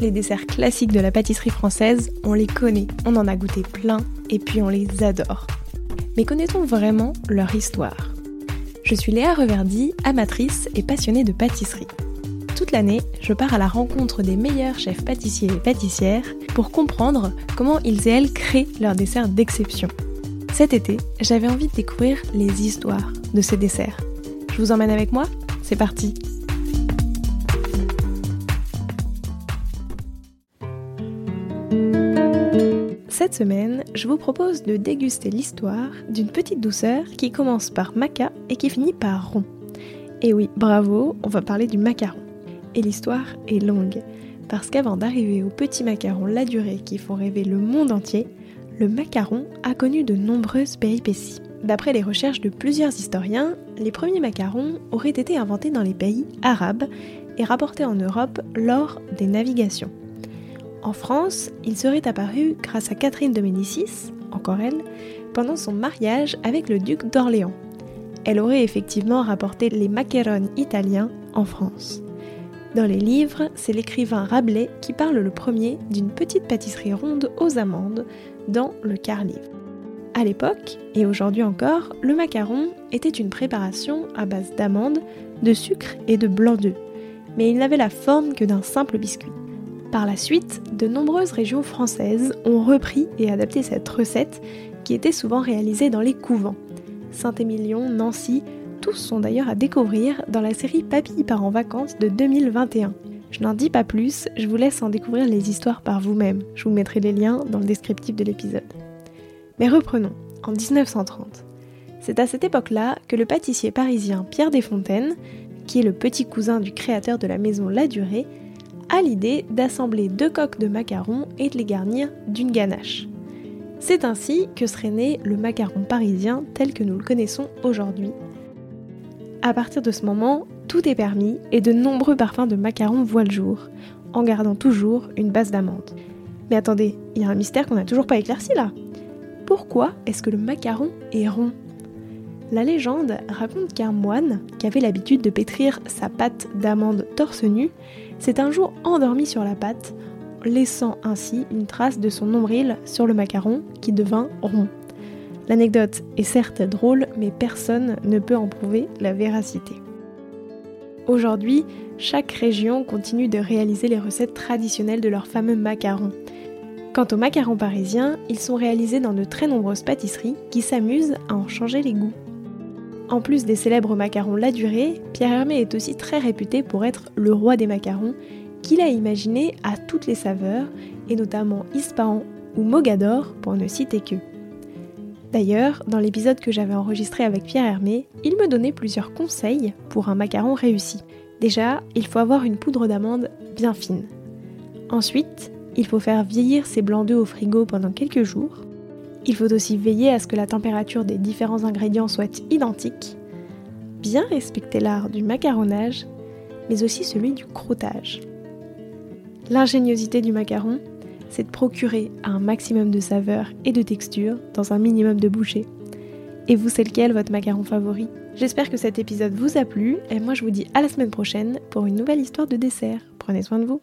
les desserts classiques de la pâtisserie française, on les connaît, on en a goûté plein et puis on les adore. Mais connaît-on vraiment leur histoire? Je suis Léa Reverdy, amatrice et passionnée de pâtisserie. Toute l'année, je pars à la rencontre des meilleurs chefs pâtissiers et pâtissières pour comprendre comment ils et elles créent leurs desserts d'exception. Cet été, j'avais envie de découvrir les histoires de ces desserts. Je vous emmène avec moi? C'est parti Cette semaine, je vous propose de déguster l'histoire d'une petite douceur qui commence par maca et qui finit par rond. Et oui, bravo, on va parler du macaron. Et l'histoire est longue, parce qu'avant d'arriver au petit macaron la durée qui font rêver le monde entier, le macaron a connu de nombreuses péripéties. D'après les recherches de plusieurs historiens, les premiers macarons auraient été inventés dans les pays arabes et rapportés en Europe lors des navigations. En France, il serait apparu grâce à Catherine de Médicis, encore elle, pendant son mariage avec le duc d'Orléans. Elle aurait effectivement rapporté les macarons italiens en France. Dans les livres, c'est l'écrivain Rabelais qui parle le premier d'une petite pâtisserie ronde aux amandes dans le quart-livre. À l'époque, et aujourd'hui encore, le macaron était une préparation à base d'amandes, de sucre et de blanc d'œuf, mais il n'avait la forme que d'un simple biscuit. Par la suite, de nombreuses régions françaises ont repris et adapté cette recette qui était souvent réalisée dans les couvents. Saint-Émilion, Nancy, tous sont d'ailleurs à découvrir dans la série Papy part en vacances de 2021. Je n'en dis pas plus, je vous laisse en découvrir les histoires par vous-même. Je vous mettrai les liens dans le descriptif de l'épisode. Mais reprenons, en 1930. C'est à cette époque-là que le pâtissier parisien Pierre Desfontaines, qui est le petit cousin du créateur de la maison La Durée, a l'idée d'assembler deux coques de macarons et de les garnir d'une ganache. C'est ainsi que serait né le macaron parisien tel que nous le connaissons aujourd'hui. À partir de ce moment, tout est permis et de nombreux parfums de macarons voient le jour, en gardant toujours une base d'amande. Mais attendez, il y a un mystère qu'on n'a toujours pas éclairci là. Pourquoi est-ce que le macaron est rond? La légende raconte qu'un moine, qui avait l'habitude de pétrir sa pâte d'amande torse nu, s'est un jour endormi sur la pâte, laissant ainsi une trace de son nombril sur le macaron qui devint rond. L'anecdote est certes drôle, mais personne ne peut en prouver la véracité. Aujourd'hui, chaque région continue de réaliser les recettes traditionnelles de leurs fameux macarons. Quant aux macarons parisiens, ils sont réalisés dans de très nombreuses pâtisseries qui s'amusent à en changer les goûts. En plus des célèbres macarons La Durée, Pierre Hermé est aussi très réputé pour être le roi des macarons, qu'il a imaginé à toutes les saveurs, et notamment Ispahan ou Mogador pour ne citer que. D'ailleurs, dans l'épisode que j'avais enregistré avec Pierre Hermé, il me donnait plusieurs conseils pour un macaron réussi. Déjà, il faut avoir une poudre d'amande bien fine. Ensuite, il faut faire vieillir ses blancs d'œufs au frigo pendant quelques jours. Il faut aussi veiller à ce que la température des différents ingrédients soit identique. Bien respecter l'art du macaronnage, mais aussi celui du crottage. L'ingéniosité du macaron, c'est de procurer un maximum de saveur et de texture dans un minimum de bouchées. Et vous, c'est lequel votre macaron favori? J'espère que cet épisode vous a plu et moi je vous dis à la semaine prochaine pour une nouvelle histoire de dessert. Prenez soin de vous.